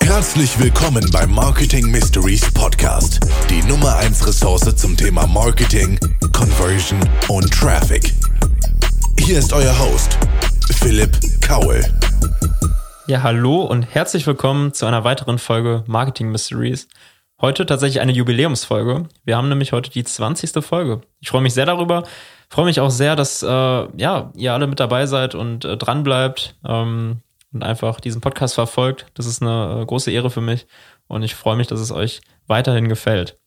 Herzlich willkommen beim Marketing Mysteries Podcast, die Nummer 1 Ressource zum Thema Marketing, Conversion und Traffic. Hier ist euer Host, Philipp Kaul. Ja, hallo und herzlich willkommen zu einer weiteren Folge Marketing Mysteries. Heute tatsächlich eine Jubiläumsfolge. Wir haben nämlich heute die 20. Folge. Ich freue mich sehr darüber. freue mich auch sehr, dass äh, ja, ihr alle mit dabei seid und äh, dran bleibt ähm, und einfach diesen Podcast verfolgt. Das ist eine äh, große Ehre für mich und ich freue mich, dass es euch weiterhin gefällt.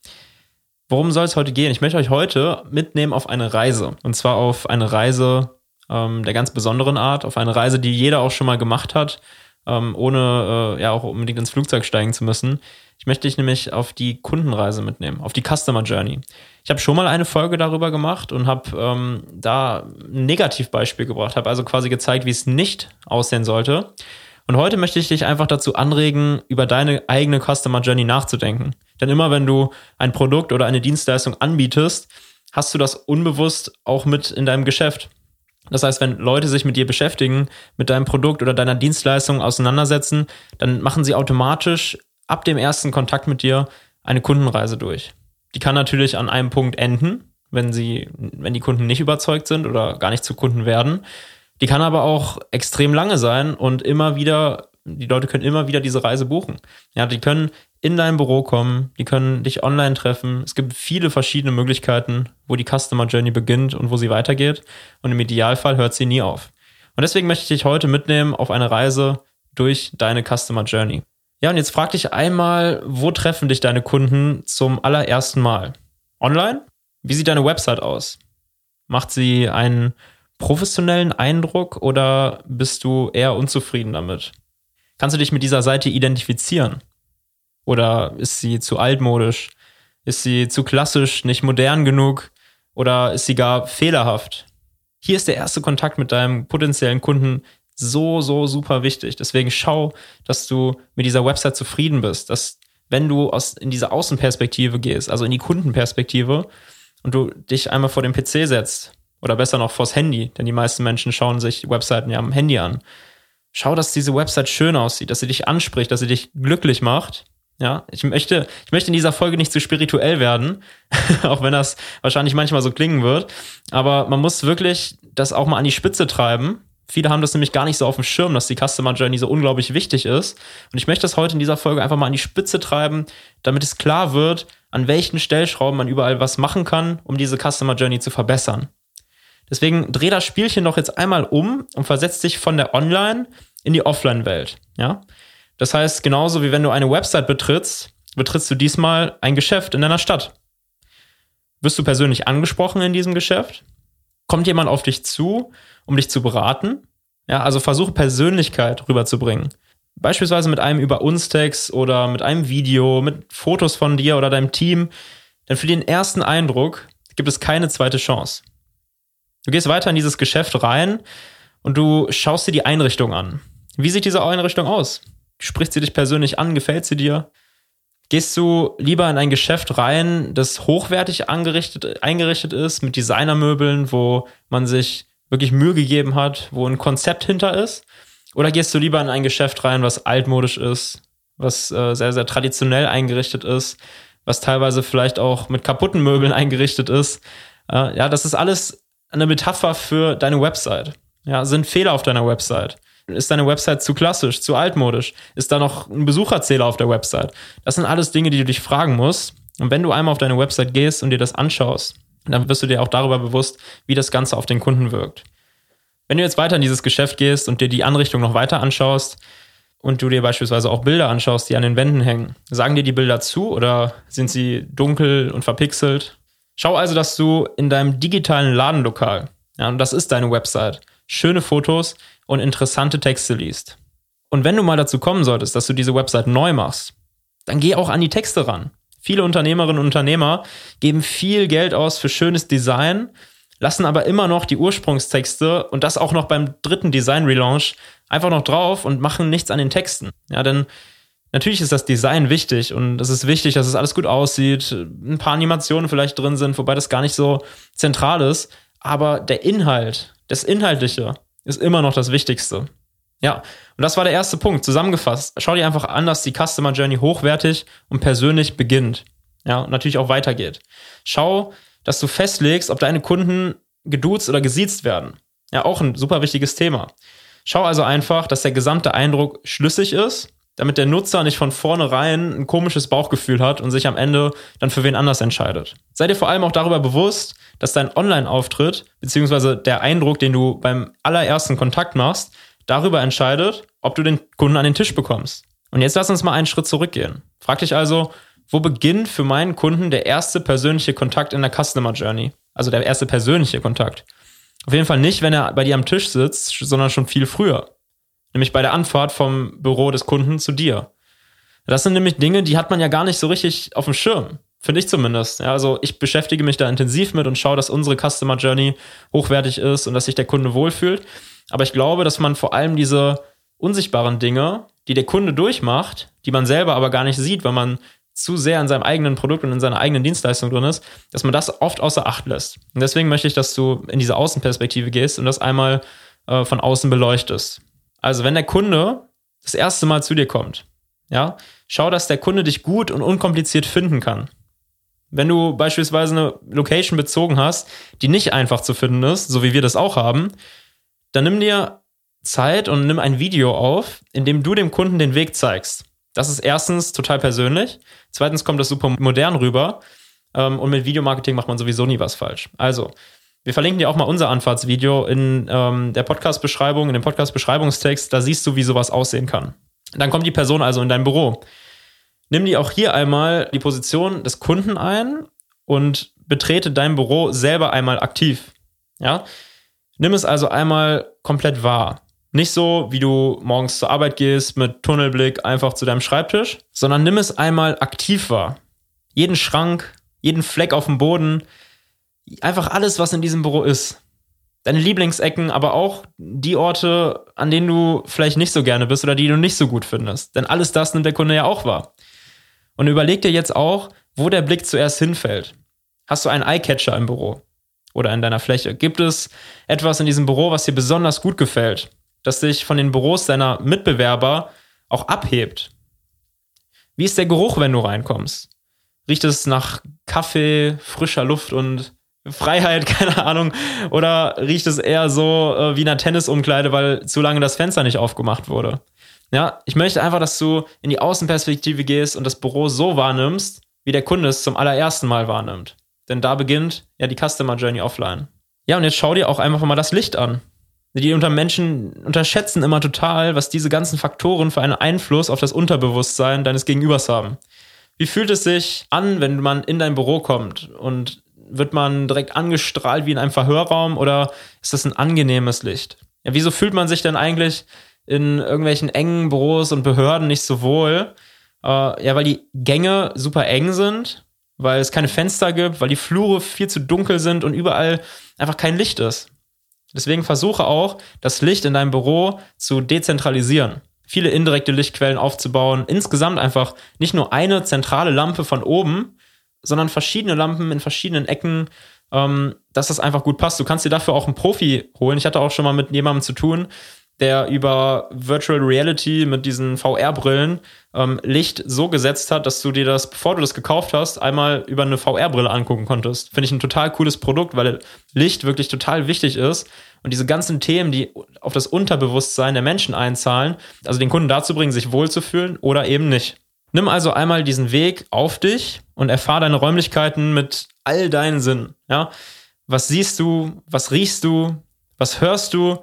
Worum soll es heute gehen? Ich möchte euch heute mitnehmen auf eine Reise. Und zwar auf eine Reise ähm, der ganz besonderen Art, auf eine Reise, die jeder auch schon mal gemacht hat ähm, ohne äh, ja auch unbedingt ins Flugzeug steigen zu müssen. Ich möchte dich nämlich auf die Kundenreise mitnehmen, auf die Customer Journey. Ich habe schon mal eine Folge darüber gemacht und habe ähm, da ein Negativbeispiel gebracht, habe also quasi gezeigt, wie es nicht aussehen sollte. Und heute möchte ich dich einfach dazu anregen, über deine eigene Customer Journey nachzudenken. Denn immer wenn du ein Produkt oder eine Dienstleistung anbietest, hast du das unbewusst auch mit in deinem Geschäft. Das heißt, wenn Leute sich mit dir beschäftigen, mit deinem Produkt oder deiner Dienstleistung auseinandersetzen, dann machen sie automatisch ab dem ersten Kontakt mit dir eine Kundenreise durch. Die kann natürlich an einem Punkt enden, wenn sie, wenn die Kunden nicht überzeugt sind oder gar nicht zu Kunden werden. Die kann aber auch extrem lange sein und immer wieder, die Leute können immer wieder diese Reise buchen. Ja, die können in dein Büro kommen, die können dich online treffen. Es gibt viele verschiedene Möglichkeiten, wo die Customer Journey beginnt und wo sie weitergeht. Und im Idealfall hört sie nie auf. Und deswegen möchte ich dich heute mitnehmen auf eine Reise durch deine Customer Journey. Ja, und jetzt frag dich einmal, wo treffen dich deine Kunden zum allerersten Mal? Online? Wie sieht deine Website aus? Macht sie einen professionellen Eindruck oder bist du eher unzufrieden damit? Kannst du dich mit dieser Seite identifizieren? Oder ist sie zu altmodisch? Ist sie zu klassisch, nicht modern genug? Oder ist sie gar fehlerhaft? Hier ist der erste Kontakt mit deinem potenziellen Kunden so, so super wichtig. Deswegen schau, dass du mit dieser Website zufrieden bist, dass wenn du aus, in diese Außenperspektive gehst, also in die Kundenperspektive und du dich einmal vor den PC setzt oder besser noch vors Handy, denn die meisten Menschen schauen sich Webseiten ja am Handy an. Schau, dass diese Website schön aussieht, dass sie dich anspricht, dass sie dich glücklich macht ja, ich möchte, ich möchte in dieser Folge nicht zu spirituell werden, auch wenn das wahrscheinlich manchmal so klingen wird. Aber man muss wirklich das auch mal an die Spitze treiben. Viele haben das nämlich gar nicht so auf dem Schirm, dass die Customer Journey so unglaublich wichtig ist. Und ich möchte das heute in dieser Folge einfach mal an die Spitze treiben, damit es klar wird, an welchen Stellschrauben man überall was machen kann, um diese Customer Journey zu verbessern. Deswegen dreh das Spielchen doch jetzt einmal um und versetz dich von der Online in die Offline-Welt. Ja? Das heißt, genauso wie wenn du eine Website betrittst, betrittst du diesmal ein Geschäft in deiner Stadt. Wirst du persönlich angesprochen in diesem Geschäft? Kommt jemand auf dich zu, um dich zu beraten? Ja, also versuche Persönlichkeit rüberzubringen. Beispielsweise mit einem über uns Text oder mit einem Video, mit Fotos von dir oder deinem Team. Denn für den ersten Eindruck gibt es keine zweite Chance. Du gehst weiter in dieses Geschäft rein und du schaust dir die Einrichtung an. Wie sieht diese Einrichtung aus? Spricht sie dich persönlich an? Gefällt sie dir? Gehst du lieber in ein Geschäft rein, das hochwertig angerichtet, eingerichtet ist, mit Designermöbeln, wo man sich wirklich Mühe gegeben hat, wo ein Konzept hinter ist? Oder gehst du lieber in ein Geschäft rein, was altmodisch ist, was äh, sehr, sehr traditionell eingerichtet ist, was teilweise vielleicht auch mit kaputten Möbeln eingerichtet ist? Äh, ja, das ist alles eine Metapher für deine Website. Ja, sind Fehler auf deiner Website? Ist deine Website zu klassisch, zu altmodisch? Ist da noch ein Besucherzähler auf der Website? Das sind alles Dinge, die du dich fragen musst. Und wenn du einmal auf deine Website gehst und dir das anschaust, dann wirst du dir auch darüber bewusst, wie das Ganze auf den Kunden wirkt. Wenn du jetzt weiter in dieses Geschäft gehst und dir die Anrichtung noch weiter anschaust und du dir beispielsweise auch Bilder anschaust, die an den Wänden hängen, sagen dir die Bilder zu oder sind sie dunkel und verpixelt? Schau also, dass du in deinem digitalen Ladenlokal, ja, und das ist deine Website, schöne Fotos und interessante Texte liest. Und wenn du mal dazu kommen solltest, dass du diese Website neu machst, dann geh auch an die Texte ran. Viele Unternehmerinnen und Unternehmer geben viel Geld aus für schönes Design, lassen aber immer noch die Ursprungstexte und das auch noch beim dritten Design-Relaunch einfach noch drauf und machen nichts an den Texten. Ja, denn natürlich ist das Design wichtig und es ist wichtig, dass es alles gut aussieht, ein paar Animationen vielleicht drin sind, wobei das gar nicht so zentral ist. Aber der Inhalt, das Inhaltliche, ist immer noch das Wichtigste. Ja, und das war der erste Punkt. Zusammengefasst, schau dir einfach an, dass die Customer Journey hochwertig und persönlich beginnt. Ja, und natürlich auch weitergeht. Schau, dass du festlegst, ob deine Kunden geduzt oder gesiezt werden. Ja, auch ein super wichtiges Thema. Schau also einfach, dass der gesamte Eindruck schlüssig ist, damit der Nutzer nicht von vornherein ein komisches Bauchgefühl hat und sich am Ende dann für wen anders entscheidet. Sei dir vor allem auch darüber bewusst, dass dein Online-Auftritt beziehungsweise der Eindruck, den du beim allerersten Kontakt machst, darüber entscheidet, ob du den Kunden an den Tisch bekommst. Und jetzt lass uns mal einen Schritt zurückgehen. Frag dich also, wo beginnt für meinen Kunden der erste persönliche Kontakt in der Customer Journey? Also der erste persönliche Kontakt. Auf jeden Fall nicht, wenn er bei dir am Tisch sitzt, sondern schon viel früher. Nämlich bei der Anfahrt vom Büro des Kunden zu dir. Das sind nämlich Dinge, die hat man ja gar nicht so richtig auf dem Schirm. Finde ich zumindest. Ja, also ich beschäftige mich da intensiv mit und schaue, dass unsere Customer Journey hochwertig ist und dass sich der Kunde wohlfühlt. Aber ich glaube, dass man vor allem diese unsichtbaren Dinge, die der Kunde durchmacht, die man selber aber gar nicht sieht, weil man zu sehr in seinem eigenen Produkt und in seiner eigenen Dienstleistung drin ist, dass man das oft außer Acht lässt. Und deswegen möchte ich, dass du in diese Außenperspektive gehst und das einmal äh, von außen beleuchtest. Also, wenn der Kunde das erste Mal zu dir kommt, ja, schau, dass der Kunde dich gut und unkompliziert finden kann. Wenn du beispielsweise eine Location bezogen hast, die nicht einfach zu finden ist, so wie wir das auch haben, dann nimm dir Zeit und nimm ein Video auf, in dem du dem Kunden den Weg zeigst. Das ist erstens total persönlich. Zweitens kommt das super modern rüber. Ähm, und mit Videomarketing macht man sowieso nie was falsch. Also, wir verlinken dir auch mal unser Anfahrtsvideo in ähm, der Podcast-Beschreibung, in dem Podcast-Beschreibungstext. Da siehst du, wie sowas aussehen kann. Dann kommt die Person also in dein Büro. Nimm dir auch hier einmal die Position des Kunden ein und betrete dein Büro selber einmal aktiv. Ja? Nimm es also einmal komplett wahr. Nicht so, wie du morgens zur Arbeit gehst mit Tunnelblick einfach zu deinem Schreibtisch, sondern nimm es einmal aktiv wahr. Jeden Schrank, jeden Fleck auf dem Boden, einfach alles, was in diesem Büro ist. Deine Lieblingsecken, aber auch die Orte, an denen du vielleicht nicht so gerne bist oder die du nicht so gut findest. Denn alles das nimmt der Kunde ja auch wahr. Und überleg dir jetzt auch, wo der Blick zuerst hinfällt. Hast du einen Eyecatcher im Büro oder in deiner Fläche? Gibt es etwas in diesem Büro, was dir besonders gut gefällt? das sich von den Büros deiner Mitbewerber auch abhebt. Wie ist der Geruch, wenn du reinkommst? Riecht es nach Kaffee, frischer Luft und Freiheit, keine Ahnung? Oder riecht es eher so äh, wie in einer Tennisumkleide, weil zu lange das Fenster nicht aufgemacht wurde? Ja, ich möchte einfach, dass du in die Außenperspektive gehst und das Büro so wahrnimmst, wie der Kunde es zum allerersten Mal wahrnimmt. Denn da beginnt ja die Customer Journey offline. Ja, und jetzt schau dir auch einfach mal das Licht an. Die unter Menschen unterschätzen immer total, was diese ganzen Faktoren für einen Einfluss auf das Unterbewusstsein deines Gegenübers haben. Wie fühlt es sich an, wenn man in dein Büro kommt und wird man direkt angestrahlt wie in einem Verhörraum oder ist das ein angenehmes Licht? Ja, wieso fühlt man sich denn eigentlich in irgendwelchen engen Büros und Behörden nicht so wohl? Äh, ja, weil die Gänge super eng sind, weil es keine Fenster gibt, weil die Flure viel zu dunkel sind und überall einfach kein Licht ist. Deswegen versuche auch, das Licht in deinem Büro zu dezentralisieren. Viele indirekte Lichtquellen aufzubauen. Insgesamt einfach nicht nur eine zentrale Lampe von oben, sondern verschiedene Lampen in verschiedenen Ecken, ähm, dass das einfach gut passt. Du kannst dir dafür auch einen Profi holen. Ich hatte auch schon mal mit jemandem zu tun, der über Virtual Reality mit diesen VR-Brillen ähm, Licht so gesetzt hat, dass du dir das, bevor du das gekauft hast, einmal über eine VR-Brille angucken konntest. Finde ich ein total cooles Produkt, weil Licht wirklich total wichtig ist. Und diese ganzen Themen, die auf das Unterbewusstsein der Menschen einzahlen, also den Kunden dazu bringen, sich wohlzufühlen oder eben nicht. Nimm also einmal diesen Weg auf dich und erfahr deine Räumlichkeiten mit all deinen Sinnen. Ja? Was siehst du? Was riechst du? Was hörst du?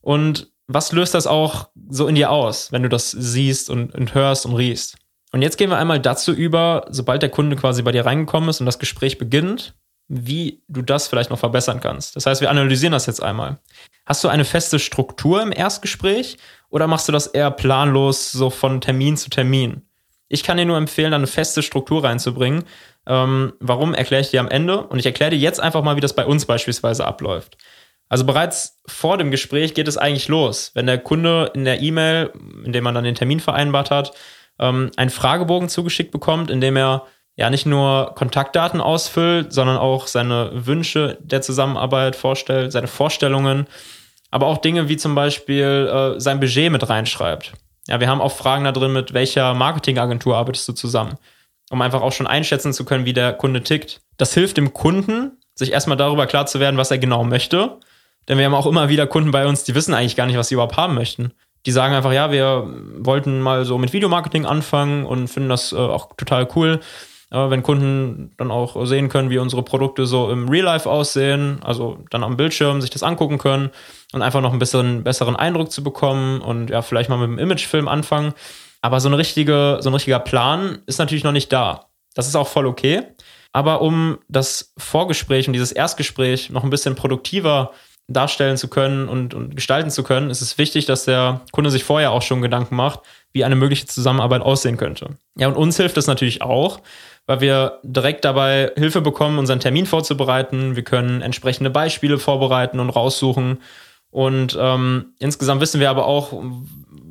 Und was löst das auch so in dir aus, wenn du das siehst und, und hörst und riechst? Und jetzt gehen wir einmal dazu über, sobald der Kunde quasi bei dir reingekommen ist und das Gespräch beginnt, wie du das vielleicht noch verbessern kannst. Das heißt, wir analysieren das jetzt einmal. Hast du eine feste Struktur im Erstgespräch oder machst du das eher planlos, so von Termin zu Termin? Ich kann dir nur empfehlen, da eine feste Struktur reinzubringen. Ähm, warum erkläre ich dir am Ende? Und ich erkläre dir jetzt einfach mal, wie das bei uns beispielsweise abläuft. Also bereits vor dem Gespräch geht es eigentlich los. Wenn der Kunde in der E-Mail, in dem man dann den Termin vereinbart hat, ähm, einen Fragebogen zugeschickt bekommt, in dem er ja nicht nur Kontaktdaten ausfüllt, sondern auch seine Wünsche der Zusammenarbeit vorstellt, seine Vorstellungen, aber auch Dinge wie zum Beispiel äh, sein Budget mit reinschreibt. Ja, wir haben auch Fragen da drin, mit welcher Marketingagentur arbeitest du zusammen, um einfach auch schon einschätzen zu können, wie der Kunde tickt. Das hilft dem Kunden, sich erstmal darüber klar zu werden, was er genau möchte. Denn wir haben auch immer wieder Kunden bei uns, die wissen eigentlich gar nicht, was sie überhaupt haben möchten. Die sagen einfach, ja, wir wollten mal so mit Videomarketing anfangen und finden das äh, auch total cool wenn Kunden dann auch sehen können, wie unsere Produkte so im Real Life aussehen, also dann am Bildschirm sich das angucken können und einfach noch ein bisschen besseren Eindruck zu bekommen und ja, vielleicht mal mit einem Imagefilm anfangen. Aber so, eine richtige, so ein richtiger Plan ist natürlich noch nicht da. Das ist auch voll okay. Aber um das Vorgespräch und dieses Erstgespräch noch ein bisschen produktiver darstellen zu können und, und gestalten zu können, ist es wichtig, dass der Kunde sich vorher auch schon Gedanken macht, wie eine mögliche Zusammenarbeit aussehen könnte. Ja, und uns hilft das natürlich auch, weil wir direkt dabei Hilfe bekommen, unseren Termin vorzubereiten. Wir können entsprechende Beispiele vorbereiten und raussuchen. Und ähm, insgesamt wissen wir aber auch,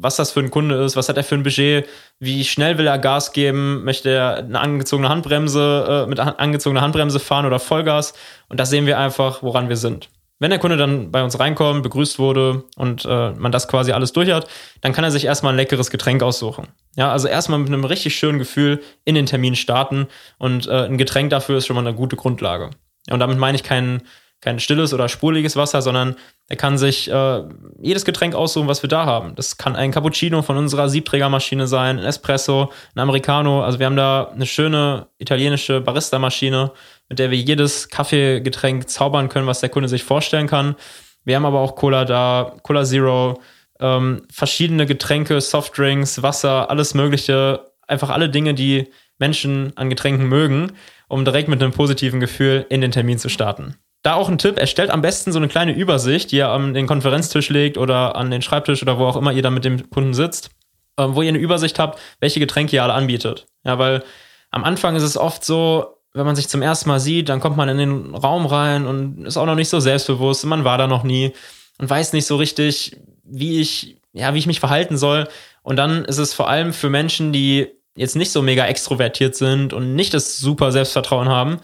was das für ein Kunde ist, was hat er für ein Budget, wie schnell will er Gas geben, möchte er eine angezogene Handbremse, äh, mit angezogener Handbremse fahren oder Vollgas. Und da sehen wir einfach, woran wir sind. Wenn der Kunde dann bei uns reinkommt, begrüßt wurde und äh, man das quasi alles durch hat, dann kann er sich erstmal ein leckeres Getränk aussuchen. Ja, also erstmal mit einem richtig schönen Gefühl in den Termin starten und äh, ein Getränk dafür ist schon mal eine gute Grundlage. Und damit meine ich kein, kein stilles oder spurliges Wasser, sondern er kann sich äh, jedes Getränk aussuchen, was wir da haben. Das kann ein Cappuccino von unserer Siebträgermaschine sein, ein Espresso, ein Americano. Also wir haben da eine schöne italienische Barista-Maschine mit der wir jedes Kaffeegetränk zaubern können, was der Kunde sich vorstellen kann. Wir haben aber auch Cola da, Cola Zero, ähm, verschiedene Getränke, Softdrinks, Wasser, alles Mögliche. Einfach alle Dinge, die Menschen an Getränken mögen, um direkt mit einem positiven Gefühl in den Termin zu starten. Da auch ein Tipp, erstellt am besten so eine kleine Übersicht, die ihr an den Konferenztisch legt oder an den Schreibtisch oder wo auch immer ihr da mit dem Kunden sitzt, ähm, wo ihr eine Übersicht habt, welche Getränke ihr alle anbietet. Ja, weil am Anfang ist es oft so, wenn man sich zum ersten Mal sieht, dann kommt man in den Raum rein und ist auch noch nicht so selbstbewusst. Man war da noch nie und weiß nicht so richtig, wie ich, ja, wie ich mich verhalten soll. Und dann ist es vor allem für Menschen, die jetzt nicht so mega extrovertiert sind und nicht das super Selbstvertrauen haben,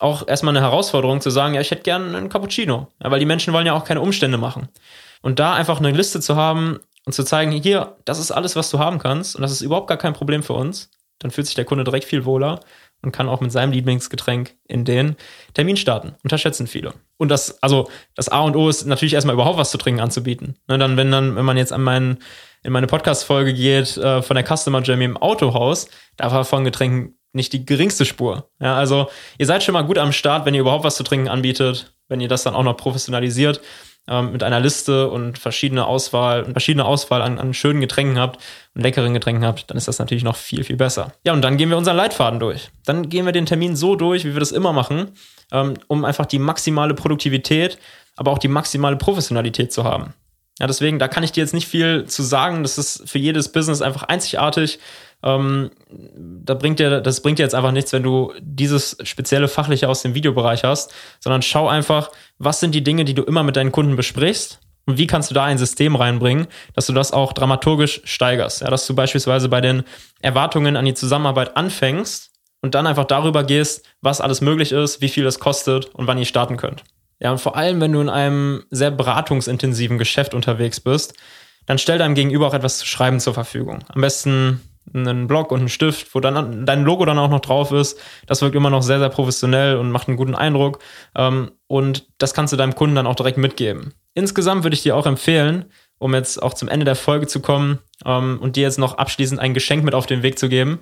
auch erstmal eine Herausforderung zu sagen, ja, ich hätte gern einen Cappuccino. Ja, weil die Menschen wollen ja auch keine Umstände machen. Und da einfach eine Liste zu haben und zu zeigen, hier, das ist alles, was du haben kannst und das ist überhaupt gar kein Problem für uns, dann fühlt sich der Kunde direkt viel wohler und kann auch mit seinem Lieblingsgetränk in den Termin starten. Unterschätzen viele. Und das, also das A und O ist natürlich erstmal überhaupt was zu trinken anzubieten. Ne, dann, wenn dann, wenn man jetzt an meinen, in meine Podcast-Folge geht äh, von der Customer Journey im Autohaus, da war von Getränken nicht die geringste Spur. Ja, also ihr seid schon mal gut am Start, wenn ihr überhaupt was zu trinken anbietet, wenn ihr das dann auch noch professionalisiert ähm, mit einer Liste und verschiedene Auswahl, verschiedene Auswahl an, an schönen Getränken habt und leckeren Getränken habt, dann ist das natürlich noch viel, viel besser. Ja, und dann gehen wir unseren Leitfaden durch. Dann gehen wir den Termin so durch, wie wir das immer machen, ähm, um einfach die maximale Produktivität, aber auch die maximale Professionalität zu haben. Ja, deswegen, da kann ich dir jetzt nicht viel zu sagen. Das ist für jedes Business einfach einzigartig. Ähm, da bringt dir, das bringt dir jetzt einfach nichts, wenn du dieses spezielle Fachliche aus dem Videobereich hast, sondern schau einfach, was sind die Dinge, die du immer mit deinen Kunden besprichst und wie kannst du da ein System reinbringen, dass du das auch dramaturgisch steigerst. Ja, dass du beispielsweise bei den Erwartungen an die Zusammenarbeit anfängst und dann einfach darüber gehst, was alles möglich ist, wie viel es kostet und wann ihr starten könnt. Ja, und vor allem, wenn du in einem sehr beratungsintensiven Geschäft unterwegs bist, dann stell deinem Gegenüber auch etwas zu schreiben zur Verfügung. Am besten einen Block und einen Stift, wo dann dein Logo dann auch noch drauf ist. Das wirkt immer noch sehr, sehr professionell und macht einen guten Eindruck. Ähm, und das kannst du deinem Kunden dann auch direkt mitgeben. Insgesamt würde ich dir auch empfehlen, um jetzt auch zum Ende der Folge zu kommen ähm, und dir jetzt noch abschließend ein Geschenk mit auf den Weg zu geben,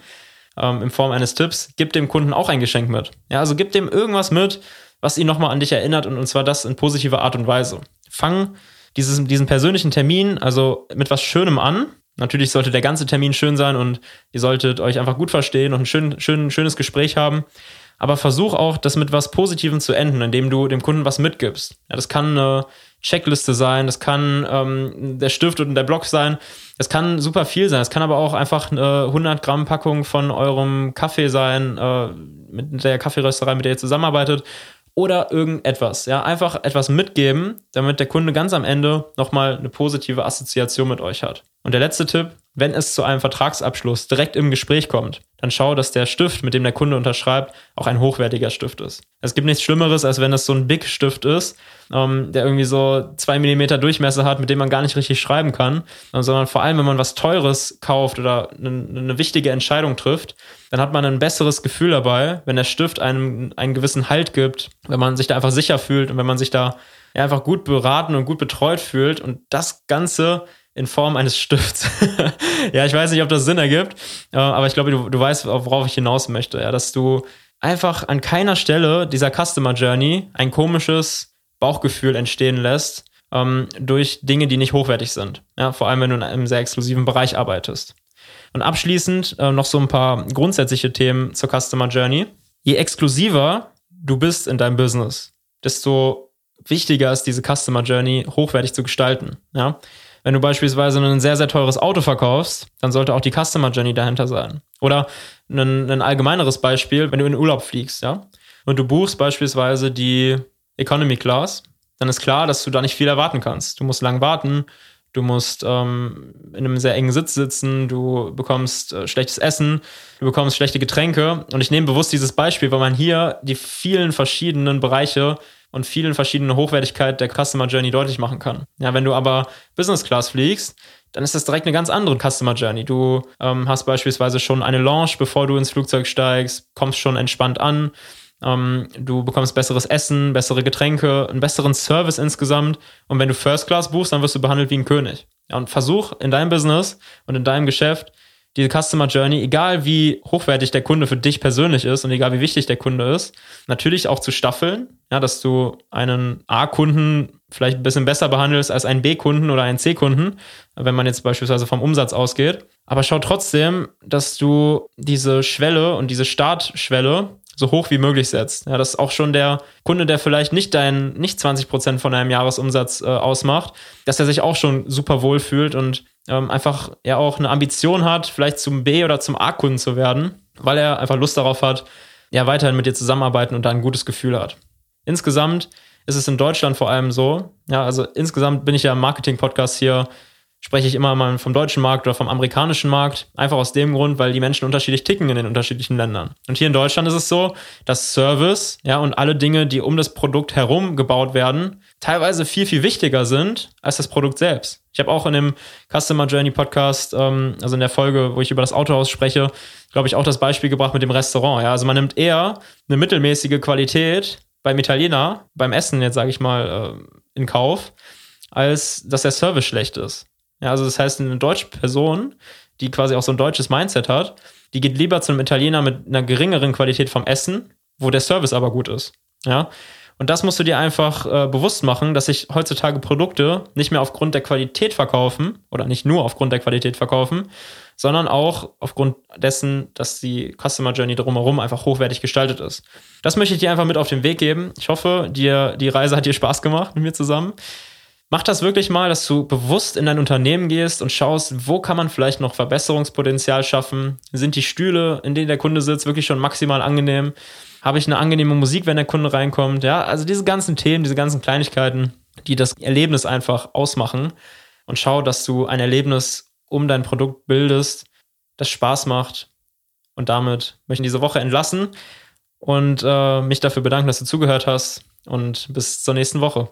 ähm, in Form eines Tipps, gib dem Kunden auch ein Geschenk mit. Ja, also gib dem irgendwas mit, was ihn nochmal an dich erinnert und, und zwar das in positiver Art und Weise. Fang dieses, diesen persönlichen Termin also mit was Schönem an, Natürlich sollte der ganze Termin schön sein und ihr solltet euch einfach gut verstehen und ein schön, schön, schönes Gespräch haben. Aber versuch auch, das mit was Positivem zu enden, indem du dem Kunden was mitgibst. Ja, das kann eine Checkliste sein, das kann ähm, der Stift und der Block sein, das kann super viel sein. Es kann aber auch einfach eine 100 Gramm Packung von eurem Kaffee sein, äh, mit der Kaffeerösterei, mit der ihr zusammenarbeitet oder irgendetwas. Ja, einfach etwas mitgeben, damit der Kunde ganz am Ende nochmal eine positive Assoziation mit euch hat. Und der letzte Tipp, wenn es zu einem Vertragsabschluss direkt im Gespräch kommt, dann schau, dass der Stift, mit dem der Kunde unterschreibt, auch ein hochwertiger Stift ist. Es gibt nichts Schlimmeres, als wenn es so ein Big-Stift ist, ähm, der irgendwie so zwei Millimeter Durchmesser hat, mit dem man gar nicht richtig schreiben kann, äh, sondern vor allem, wenn man was Teures kauft oder eine, eine wichtige Entscheidung trifft, dann hat man ein besseres Gefühl dabei, wenn der Stift einem einen gewissen Halt gibt, wenn man sich da einfach sicher fühlt und wenn man sich da einfach gut beraten und gut betreut fühlt und das Ganze in Form eines Stifts. ja, ich weiß nicht, ob das Sinn ergibt, äh, aber ich glaube, du, du weißt, worauf ich hinaus möchte. Ja, dass du einfach an keiner Stelle dieser Customer Journey ein komisches Bauchgefühl entstehen lässt ähm, durch Dinge, die nicht hochwertig sind. Ja, vor allem, wenn du in einem sehr exklusiven Bereich arbeitest. Und abschließend äh, noch so ein paar grundsätzliche Themen zur Customer Journey. Je exklusiver du bist in deinem Business, desto wichtiger ist diese Customer Journey hochwertig zu gestalten. Ja? Wenn du beispielsweise ein sehr, sehr teures Auto verkaufst, dann sollte auch die Customer Journey dahinter sein. Oder ein, ein allgemeineres Beispiel, wenn du in den Urlaub fliegst, ja, und du buchst beispielsweise die Economy Class, dann ist klar, dass du da nicht viel erwarten kannst. Du musst lang warten, du musst ähm, in einem sehr engen Sitz sitzen, du bekommst äh, schlechtes Essen, du bekommst schlechte Getränke. Und ich nehme bewusst dieses Beispiel, weil man hier die vielen verschiedenen Bereiche und vielen verschiedene Hochwertigkeit der Customer Journey deutlich machen kann. Ja, wenn du aber Business Class fliegst, dann ist das direkt eine ganz andere Customer Journey. Du ähm, hast beispielsweise schon eine Launch, bevor du ins Flugzeug steigst, kommst schon entspannt an. Ähm, du bekommst besseres Essen, bessere Getränke, einen besseren Service insgesamt. Und wenn du First Class buchst, dann wirst du behandelt wie ein König. Ja, und versuch in deinem Business und in deinem Geschäft diese Customer Journey, egal wie hochwertig der Kunde für dich persönlich ist und egal wie wichtig der Kunde ist, natürlich auch zu staffeln, ja, dass du einen A-Kunden vielleicht ein bisschen besser behandelst als einen B-Kunden oder einen C-Kunden, wenn man jetzt beispielsweise vom Umsatz ausgeht. Aber schau trotzdem, dass du diese Schwelle und diese Startschwelle so hoch wie möglich setzt. Ja, dass auch schon der Kunde, der vielleicht nicht dein, nicht 20 Prozent von deinem Jahresumsatz äh, ausmacht, dass er sich auch schon super wohl fühlt und ähm, einfach ja auch eine Ambition hat, vielleicht zum B- oder zum A-Kunden zu werden, weil er einfach Lust darauf hat, ja, weiterhin mit dir zusammenarbeiten und da ein gutes Gefühl hat. Insgesamt ist es in Deutschland vor allem so, ja, also insgesamt bin ich ja im Marketing-Podcast hier spreche ich immer mal vom deutschen Markt oder vom amerikanischen Markt. Einfach aus dem Grund, weil die Menschen unterschiedlich ticken in den unterschiedlichen Ländern. Und hier in Deutschland ist es so, dass Service, ja, und alle Dinge, die um das Produkt herum gebaut werden, teilweise viel, viel wichtiger sind als das Produkt selbst. Ich habe auch in dem Customer Journey Podcast, ähm, also in der Folge, wo ich über das Autohaus spreche, glaube ich, auch das Beispiel gebracht mit dem Restaurant. Ja, also man nimmt eher eine mittelmäßige Qualität beim Italiener, beim Essen jetzt sage ich mal, äh, in Kauf, als dass der Service schlecht ist. Ja, also das heißt, eine deutsche Person, die quasi auch so ein deutsches Mindset hat, die geht lieber zu einem Italiener mit einer geringeren Qualität vom Essen, wo der Service aber gut ist. Ja. Und das musst du dir einfach äh, bewusst machen, dass sich heutzutage Produkte nicht mehr aufgrund der Qualität verkaufen oder nicht nur aufgrund der Qualität verkaufen, sondern auch aufgrund dessen, dass die Customer Journey drumherum einfach hochwertig gestaltet ist. Das möchte ich dir einfach mit auf den Weg geben. Ich hoffe, dir die Reise hat dir Spaß gemacht mit mir zusammen. Mach das wirklich mal, dass du bewusst in dein Unternehmen gehst und schaust, wo kann man vielleicht noch Verbesserungspotenzial schaffen? Sind die Stühle, in denen der Kunde sitzt, wirklich schon maximal angenehm? Habe ich eine angenehme Musik, wenn der Kunde reinkommt? Ja, also diese ganzen Themen, diese ganzen Kleinigkeiten, die das Erlebnis einfach ausmachen. Und schau, dass du ein Erlebnis um dein Produkt bildest, das Spaß macht. Und damit möchte ich diese Woche entlassen und äh, mich dafür bedanken, dass du zugehört hast. Und bis zur nächsten Woche.